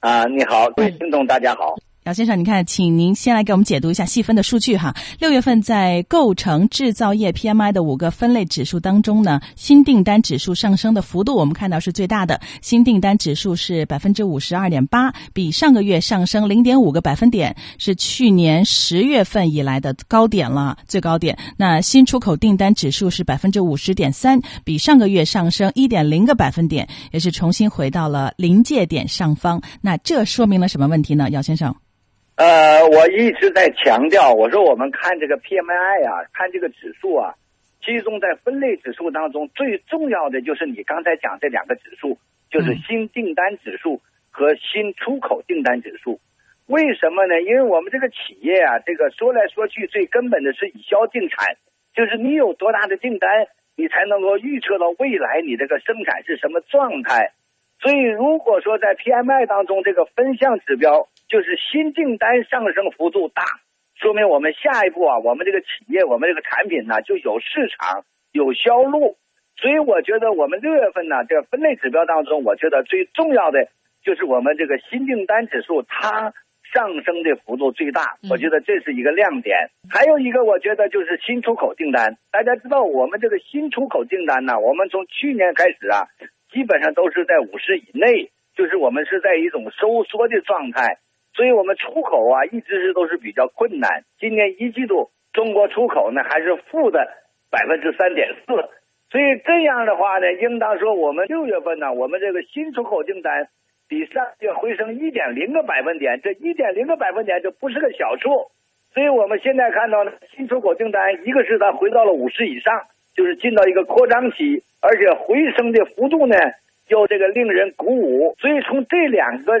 啊，你好，各位听众，大家好。姚先生，你看，请您先来给我们解读一下细分的数据哈。六月份在构成制造业 PMI 的五个分类指数当中呢，新订单指数上升的幅度我们看到是最大的，新订单指数是百分之五十二点八，比上个月上升零点五个百分点，是去年十月份以来的高点了，最高点。那新出口订单指数是百分之五十点三，比上个月上升一点零个百分点，也是重新回到了临界点上方。那这说明了什么问题呢？姚先生？呃，我一直在强调，我说我们看这个 PMI 啊，看这个指数啊，集中在分类指数当中，最重要的就是你刚才讲这两个指数，就是新订单指数和新出口订单指数。为什么呢？因为我们这个企业啊，这个说来说去，最根本的是以销定产，就是你有多大的订单，你才能够预测到未来你这个生产是什么状态。所以，如果说在 PMI 当中这个分项指标就是新订单上升幅度大，说明我们下一步啊，我们这个企业，我们这个产品呢就有市场、有销路。所以，我觉得我们六月份呢，这个分类指标当中，我觉得最重要的就是我们这个新订单指数它上升的幅度最大，我觉得这是一个亮点。还有一个，我觉得就是新出口订单。大家知道，我们这个新出口订单呢，我们从去年开始啊。基本上都是在五十以内，就是我们是在一种收缩的状态，所以我们出口啊一直是都是比较困难。今年一季度中国出口呢还是负的百分之三点四，所以这样的话呢，应当说我们六月份呢，我们这个新出口订单比上月回升一点零个百分点，这一点零个百分点就不是个小数，所以我们现在看到呢，新出口订单一个是它回到了五十以上。就是进到一个扩张期，而且回升的幅度呢又这个令人鼓舞，所以从这两个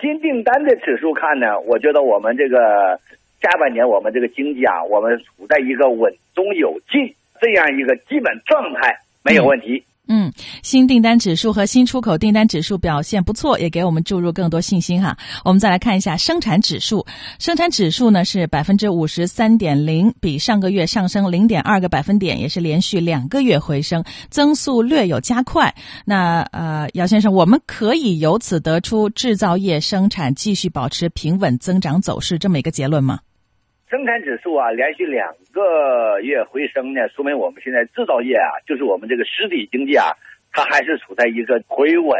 新订单的指数看呢，我觉得我们这个下半年我们这个经济啊，我们处在一个稳中有进这样一个基本状态，没有问题。嗯，新订单指数和新出口订单指数表现不错，也给我们注入更多信心哈。我们再来看一下生产指数，生产指数呢是百分之五十三点零，比上个月上升零点二个百分点，也是连续两个月回升，增速略有加快。那呃，姚先生，我们可以由此得出制造业生产继续保持平稳增长走势这么一个结论吗？生产指数啊，连续两个月回升呢，说明我们现在制造业啊，就是我们这个实体经济啊，它还是处在一个回稳，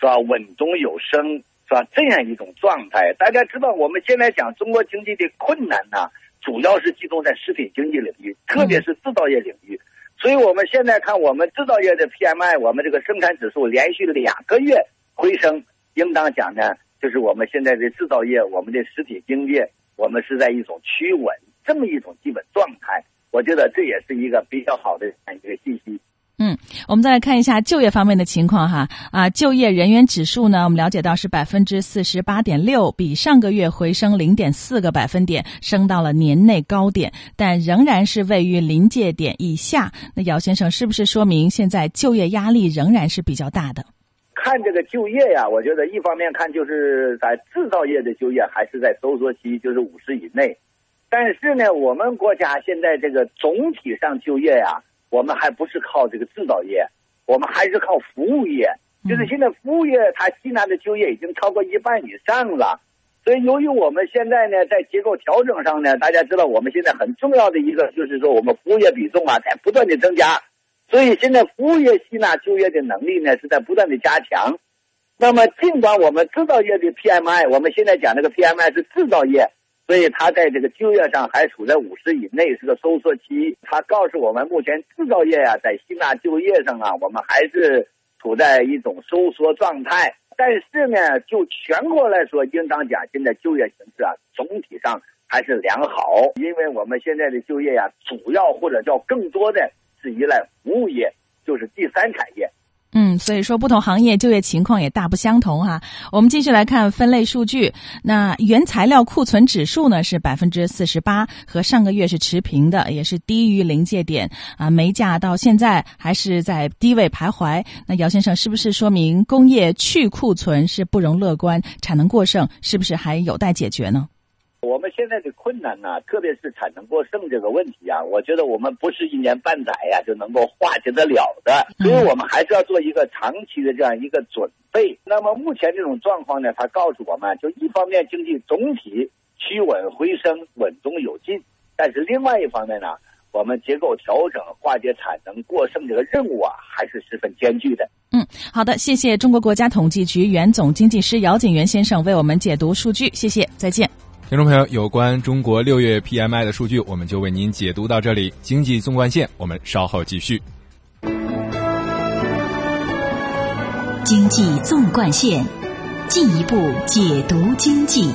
是吧？稳中有升，是吧？这样一种状态。大家知道，我们现在讲中国经济的困难呢，主要是集中在实体经济领域，特别是制造业领域。所以我们现在看我们制造业的 PMI，我们这个生产指数连续两个月回升，应当讲呢，就是我们现在的制造业，我们的实体经济。我们是在一种趋稳这么一种基本状态，我觉得这也是一个比较好的一个信息。嗯，我们再来看一下就业方面的情况哈啊，就业人员指数呢，我们了解到是百分之四十八点六，比上个月回升零点四个百分点，升到了年内高点，但仍然是位于临界点以下。那姚先生是不是说明现在就业压力仍然是比较大的？看这个就业呀，我觉得一方面看就是在制造业的就业还是在收缩期，就是五十以内。但是呢，我们国家现在这个总体上就业呀，我们还不是靠这个制造业，我们还是靠服务业。就是现在服务业它吸纳的就业已经超过一半以上了。所以由于我们现在呢在结构调整上呢，大家知道我们现在很重要的一个就是说我们服务业比重啊在不断的增加。所以现在服务业吸纳就业的能力呢是在不断的加强。那么尽管我们制造业的 PMI，我们现在讲这个 PMI 是制造业，所以它在这个就业上还处在五十以内，是个收缩期。它告诉我们，目前制造业啊在吸纳就业上啊，我们还是处在一种收缩状态。但是呢，就全国来说，应当讲现在就业形势啊总体上还是良好，因为我们现在的就业呀，主要或者叫更多的。是依赖服务业，就是第三产业。嗯，所以说不同行业就业情况也大不相同哈。我们继续来看分类数据，那原材料库存指数呢是百分之四十八，和上个月是持平的，也是低于临界点啊。煤价到现在还是在低位徘徊。那姚先生是不是说明工业去库存是不容乐观，产能过剩是不是还有待解决呢？我们现在的困难呢，特别是产能过剩这个问题啊，我觉得我们不是一年半载呀就能够化解得了的，所以我们还是要做一个长期的这样一个准备。那么目前这种状况呢，它告诉我们就一方面经济总体趋稳回升，稳中有进，但是另外一方面呢，我们结构调整、化解产能过剩这个任务啊，还是十分艰巨的。嗯，好的，谢谢中国国家统计局原总经济师姚景元先生为我们解读数据，谢谢，再见。听众朋友，有关中国六月 PMI 的数据，我们就为您解读到这里。经济纵贯线，我们稍后继续。经济纵贯线，进一步解读经济。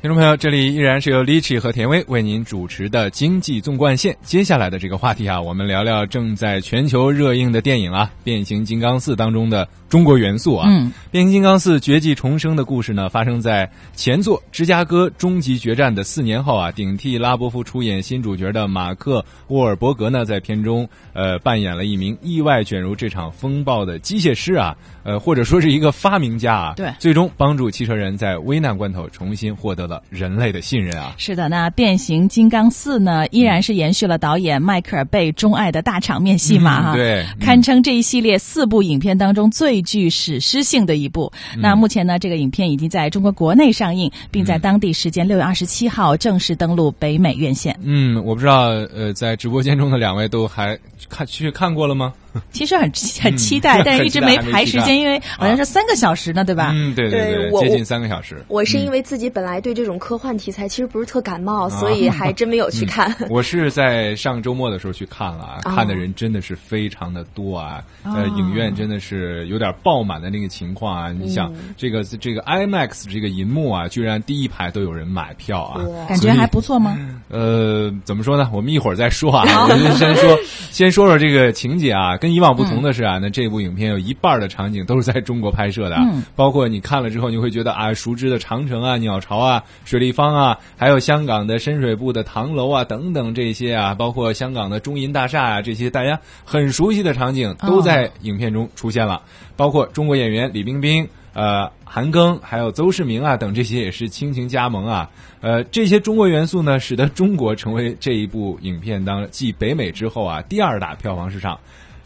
听众朋友，这里依然是由 Lichi 和田薇为您主持的经济纵贯线。接下来的这个话题啊，我们聊聊正在全球热映的电影啊，《变形金刚四》当中的中国元素啊。嗯，《变形金刚四：绝迹重生》的故事呢，发生在前作《芝加哥终极决战》的四年后啊。顶替拉波夫出演新主角的马克·沃尔伯格呢，在片中呃扮演了一名意外卷入这场风暴的机械师啊，呃或者说是一个发明家啊。对最终帮助汽车人在危难关头重新获得了人类的信任啊。是的，那《变形金刚四》呢，依然是延续了导演迈克尔贝钟爱的大场面戏码哈、嗯对嗯堪称这一系列四部影片当中最具史诗性的一部。嗯那目前呢，这个影片已经在中国国内上映，并在当地时间六月二十七号正式登陆北美院线。嗯，我不知道，呃，在直播间中的两位都还看去看过了吗？其实很很期待，嗯但是一直没排时间，因为好像是三个小时呢，对吧？嗯，对对对，接近三个小时。我是因为自己本来对这种科幻题材其实不是特感冒，啊所以还真没有去看。我是在上周末的时候去看了，看的人真的是非常的多啊，呃，哦影院真的是有点爆满的那个情况啊。你想，嗯这个这个 IMAX 这个银幕啊，居然第一排都有人买票啊，感觉还不错吗？呃，怎么说呢？我们一会儿再说啊。我们先说，先说说这个情节啊。跟以往不同的是啊，那这部影片有一半的场景都是在中国拍摄的，嗯包括你看了之后，你会觉得啊，熟知的长城啊、鸟巢啊、水立方啊，还有香港的深水埗的唐楼啊等等这些啊，包括香港的中银大厦啊，这些大家很熟悉的场景都在影片中出现了，包括中国演员李冰冰。呃，韩庚还有邹市明啊等这些也是倾情加盟啊。呃，这些中国元素呢，使得中国成为这一部影片当继北美之后啊第二大票房市场。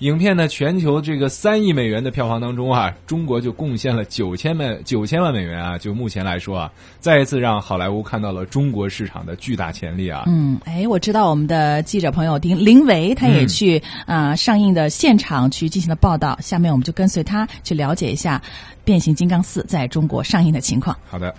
影片呢，全球这个三亿美元的票房当中啊，中国就贡献了九千万九千万美元啊。就目前来说啊，再一次让好莱坞看到了中国市场的巨大潜力啊。嗯，哎，我知道我们的记者朋友丁林维，他也去啊、呃上映的现场去进行了报道。下面我们就跟随他去了解一下《变形金刚四》在中国上映的情况。好的。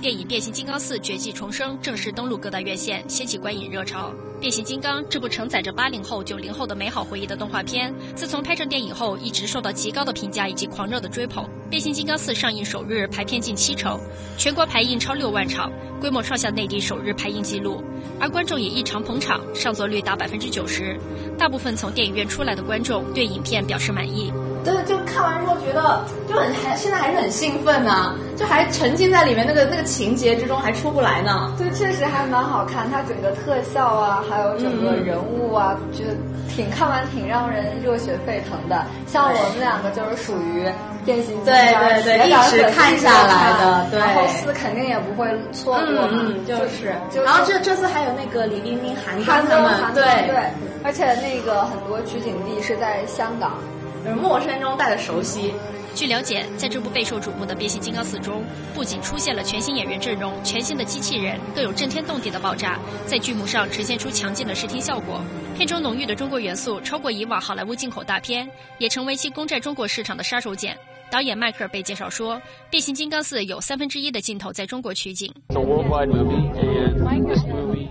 电影《变形金刚四：绝迹重生》正式登陆各大院线，掀起观影热潮。《变形金刚》这部承载着八零后、九零后的美好回忆的动画片，自从拍成电影后，一直受到极高的评价以及狂热的追捧。《变形金刚四》上映首日排片近七成，全国排映超六万场，规模创下内地首日排映纪录。而观众也异常捧场，上座率达百分之九十。大部分从电影院出来的观众对影片表示满意。对，就看完之后觉得就很还现在还是很兴奋呢、就还沉浸在里面那个那个情节之中，还出不来呢。对，确实还蛮好看，它整个特效啊，还有整个嗯人物啊，觉得挺看完挺让人热血沸腾的。像我们两个就是属于变形金刚对对对一直看下来的对然后四肯定也不会错过嘛，嗯，就是，就然后这这次还有那个李冰冰、韩庚韩庚他们，对对，而且那个很多取景地是在香港。就是陌生中带着熟悉。据了解，在这部备受瞩目的《变形金刚四》中，不仅出现了全新演员阵容、全新的机器人，更有震天动地的爆炸，在剧目上呈现出强劲的视听效果。片中浓郁的中国元素超过以往好莱坞进口大片，也成为其攻占中国市场的杀手锏。导演迈克尔被介绍说，《变形金刚四》有三分之一的镜头在中国取景。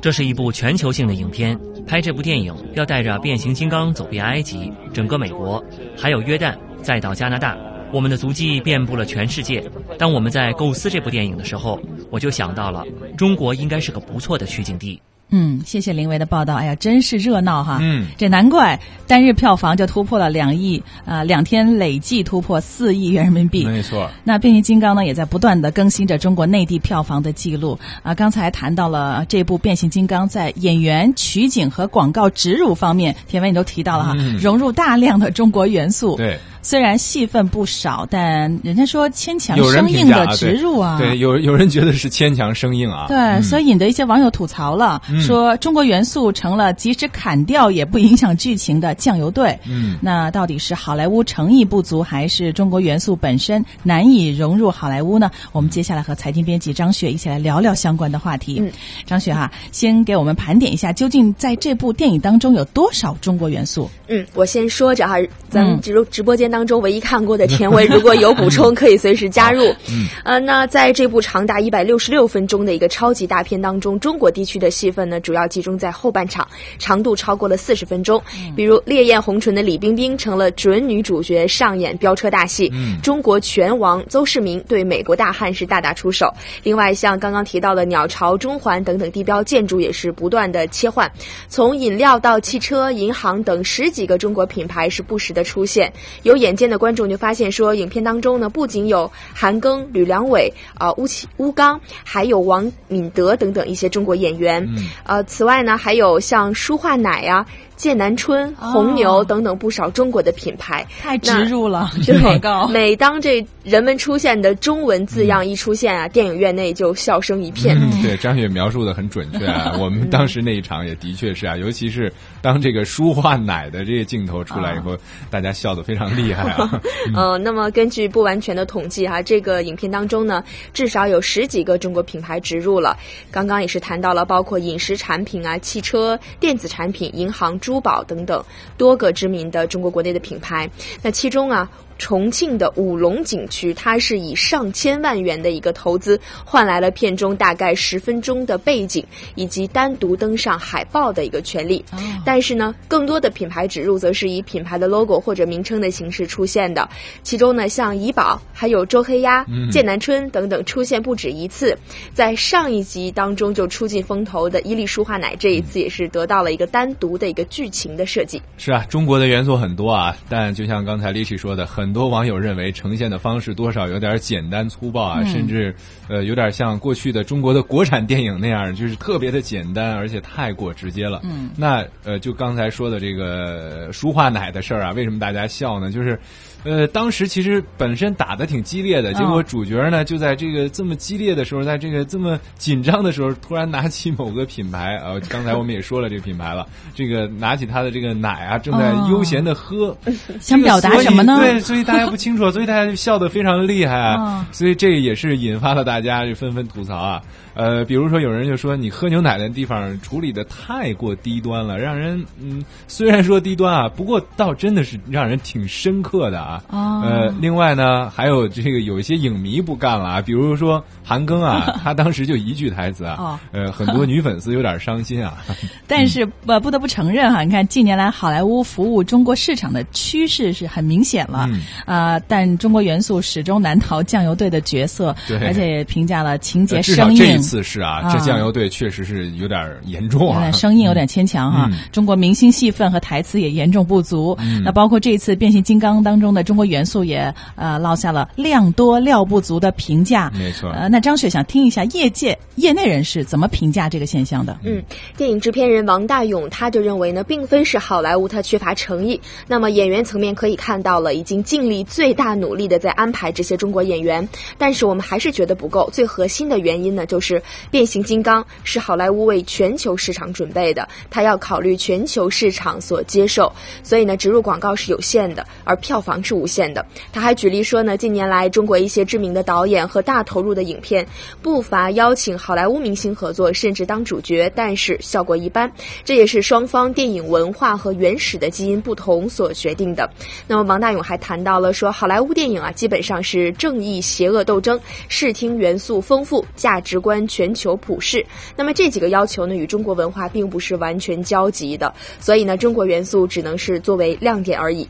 这是一部全球性的影片，拍这部电影要带着变形金刚走遍埃及、整个美国，还有约旦，再到加拿大，我们的足迹遍布了全世界。当我们在构思这部电影的时候，我就想到了中国应该是个不错的取景地。嗯，谢谢林维的报道。哎呀，真是热闹哈！嗯，这难怪单日票房就突破了两亿，啊，两天累计突破四亿元人民币。没错。那变形金刚呢，也在不断的更新着中国内地票房的记录啊。刚才谈到了这部变形金刚在演员、取景和广告植入方面，田文你都提到了哈，融入大量的中国元素。对。虽然戏份不少，但人家说牵强生硬的植入啊，对，有有人觉得是牵强生硬啊，对，所以引得一些网友吐槽了，说中国元素成了即使砍掉也不影响剧情的酱油队。嗯，那到底是好莱坞诚意不足，还是中国元素本身难以融入好莱坞呢？我们接下来和财经编辑张雪一起来聊聊相关的话题。嗯，张雪哈，先给我们盘点一下，究竟在这部电影当中有多少中国元素？嗯，我先说着哈，咱们直直播间当中唯一看过的甜文，如果有补充可以随时加入。嗯，呃，那在这部长达一百六十六分钟的一个超级大片当中，中国地区的戏份呢，主要集中在后半场，长度超过了四十分钟。比如《烈焰红唇》的李冰冰成了准女主角，上演飙车大戏；中国拳王邹市明对美国大汉是大打出手。另外，像刚刚提到的鸟巢、中环等等地标建筑也是不断的切换，从饮料到汽车、银行等十几个中国品牌是不时的出现。有眼尖的观众就发现说，影片当中呢不仅有韩庚、吕良伟、啊邬启乌刚，还有王敏德等等一些中国演员。呃，此外呢还有像舒化奶呀。剑南春、红牛等等不少中国的品牌，太植入了。真广告，每当这人们出现的中文字样一出现啊，电影院内就笑声一片。嗯，对，张雪描述的很准确啊。我们当时那一场也的确是啊，尤其是当这个舒化奶的这个镜头出来以后，大家笑得非常厉害啊。嗯，那么根据不完全的统计哈，这个影片当中呢，至少有十几个中国品牌植入了。刚刚也是谈到了，包括饮食产品啊、汽车、电子产品、银行。珠宝等等多个知名的中国国内的品牌，那其中啊。重庆的武隆景区，它是以上千万元的一个投资，换来了片中大概十分钟的背景以及单独登上海报的一个权利。但是呢，更多的品牌植入则是以品牌的 logo 或者名称的形式出现的。其中呢，像怡宝、还有周黑鸭、剑南春等等出现不止一次。在上一集当中就出尽风头的伊利舒化奶，这一次也是得到了一个单独的一个剧情的设计。是啊，中国的元素很多啊，但就像刚才李奇说的，很。很多网友认为呈现的方式多少有点简单粗暴啊，甚至呃有点像过去的中国的国产电影那样，就是特别的简单，而且太过直接了。嗯，那呃就刚才说的这个舒化奶的事儿啊，为什么大家笑呢？就是。呃，当时其实本身打的挺激烈的，结果主角呢就在这个这么激烈的时候，在这个这么紧张的时候，突然拿起某个品牌啊，刚才我们也说了这个品牌了，这个拿起他的这个奶啊，正在悠闲的喝，想表达什么呢？对，所以大家不清楚，所以大家就笑得非常厉害啊，所以这也是引发了大家就纷纷吐槽啊。呃，比如说有人就说你喝牛奶的地方处理的太过低端了，让人嗯，虽然说低端啊，不过倒真的是让人挺深刻的啊。呃，另外呢，还有这个有一些影迷不干了啊，比如说韩庚啊，他当时就一句台词啊，呃，很多女粉丝有点伤心啊。但是不不得不承认哈，你看近年来好莱坞服务中国市场的趋势是很明显了啊，但中国元素始终难逃酱油队的角色，而且也评价了情节生硬。次是啊，这酱油队确实是有点严重啊，有点生硬，有点牵强哈。中国明星戏份和台词也严重不足。那包括这一次变形金刚当中的中国元素也呃落下了量多料不足的评价。没错。呃，那张雪想听一下业界业内人士怎么评价这个现象的？嗯，电影制片人王大勇他就认为呢，并非是好莱坞他缺乏诚意。那么演员层面可以看到了，已经尽力最大努力的在安排这些中国演员，但是我们还是觉得不够。最核心的原因呢，就是。变形金刚是好莱坞为全球市场准备的，它要考虑全球市场所接受，所以呢，植入广告是有限的，而票房是无限的。他还举例说呢，近年来中国一些知名的导演和大投入的影片，不乏邀请好莱坞明星合作，甚至当主角，但是效果一般。这也是双方电影文化和原始的基因不同所决定的。那么王大勇还谈谈到了说，好莱坞电影啊，基本上是正义邪恶斗争，视听元素丰富，价值观。全球普世，那么这几个要求呢，与中国文化并不是完全交集的，所以呢，中国元素只能是作为亮点而已。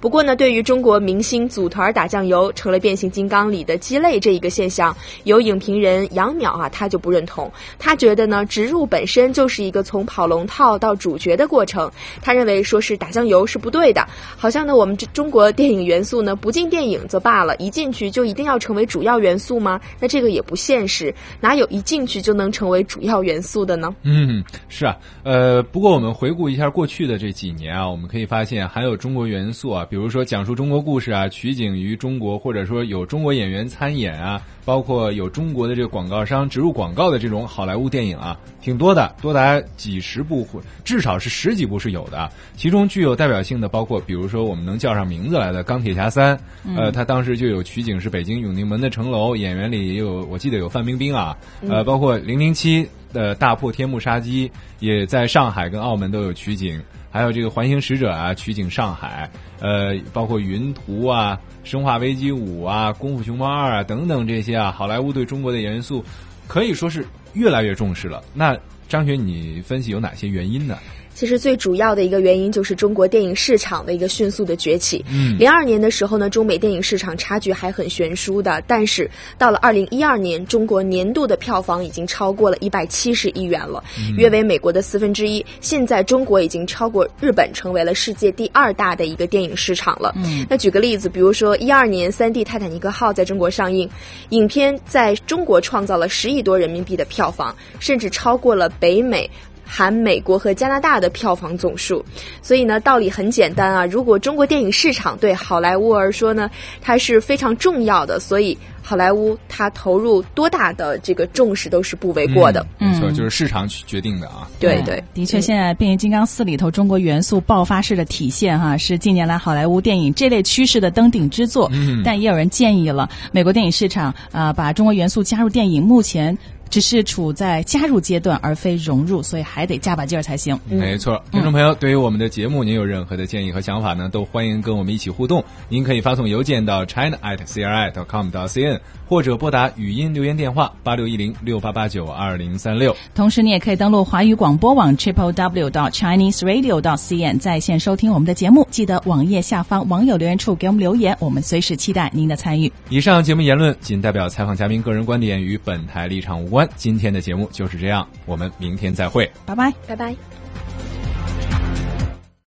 不过呢，对于中国明星组团打酱油成了变形金刚里的鸡肋这一个现象，有影评人杨淼啊，他就不认同。他觉得呢，植入本身就是一个从跑龙套到主角的过程。他认为说是打酱油是不对的，好像呢我们这中国电影元素呢不进电影则罢了，一进去就一定要成为主要元素吗？那这个也不现实，哪有一进去就能成为主要元素的呢？嗯，是啊，呃，不过我们回顾一下过去的这几年啊，我们可以发现还有中国元素啊，比如说讲述中国故事啊，取景于中国，或者说有中国演员参演啊，包括有中国的这个广告商植入广告的这种好莱坞电影啊，挺多的，多达几十部，至少是十几部是有的。其中具有代表性的包括，比如说我们能叫上名字来的《钢铁侠三》，呃，他当时就有取景是北京永定门的城楼，演员里也有，我记得有范冰冰啊，呃，包括《零零七》的大破天幕杀机也在上海跟澳门都有取景。还有这个《环形使者》啊，取景上海，呃，包括《云图》啊，《生化危机五》啊，《功夫熊猫二》啊等等这些啊，好莱坞对中国的元素可以说是越来越重视了。那张学，你分析有哪些原因呢？其实最主要的一个原因就是中国电影市场的一个迅速的崛起。嗯，零二年的时候呢，中美电影市场差距还很悬殊的，但是到了二零一二年，中国年度的票房已经超过了一百七十亿元了，约为美国的四分之一。现在中国已经超过日本，成为了世界第二大的一个电影市场了。嗯，那举个例子，比如说一二年三 D《泰坦尼克号》在中国上映，影片在中国创造了十亿多人民币的票房，甚至超过了北美。含美国和加拿大的票房总数，所以呢，道理很简单啊。如果中国电影市场对好莱坞而说呢，它是非常重要的，所以好莱坞它投入多大的这个重视都是不为过的。没错，就是市场决定的啊。对对，的确，现在《变形金刚四》里头中国元素爆发式的体现哈，是近年来好莱坞电影这类趋势的登顶之作。嗯，但也有人建议了，美国电影市场啊，把中国元素加入电影，目前。只是处在加入阶段，而非融入，所以还得加把劲儿才行。没错，听众朋友，对于我们的节目，您有任何的建议和想法呢，都欢迎跟我们一起互动。您可以发送邮件到 china at cri dot com dot cn，或者拨打语音留言电话八六一零六八八九二零三六。同时，你也可以登录华语广播网 triple w dot chinese radio dot cn 在线收听我们的节目。记得网页下方网友留言处给我们留言，我们随时期待您的参与。以上节目言论仅代表采访嘉宾个人观点，与本台立场无关。今天的节目就是这样，我们明天再会，拜拜，拜拜。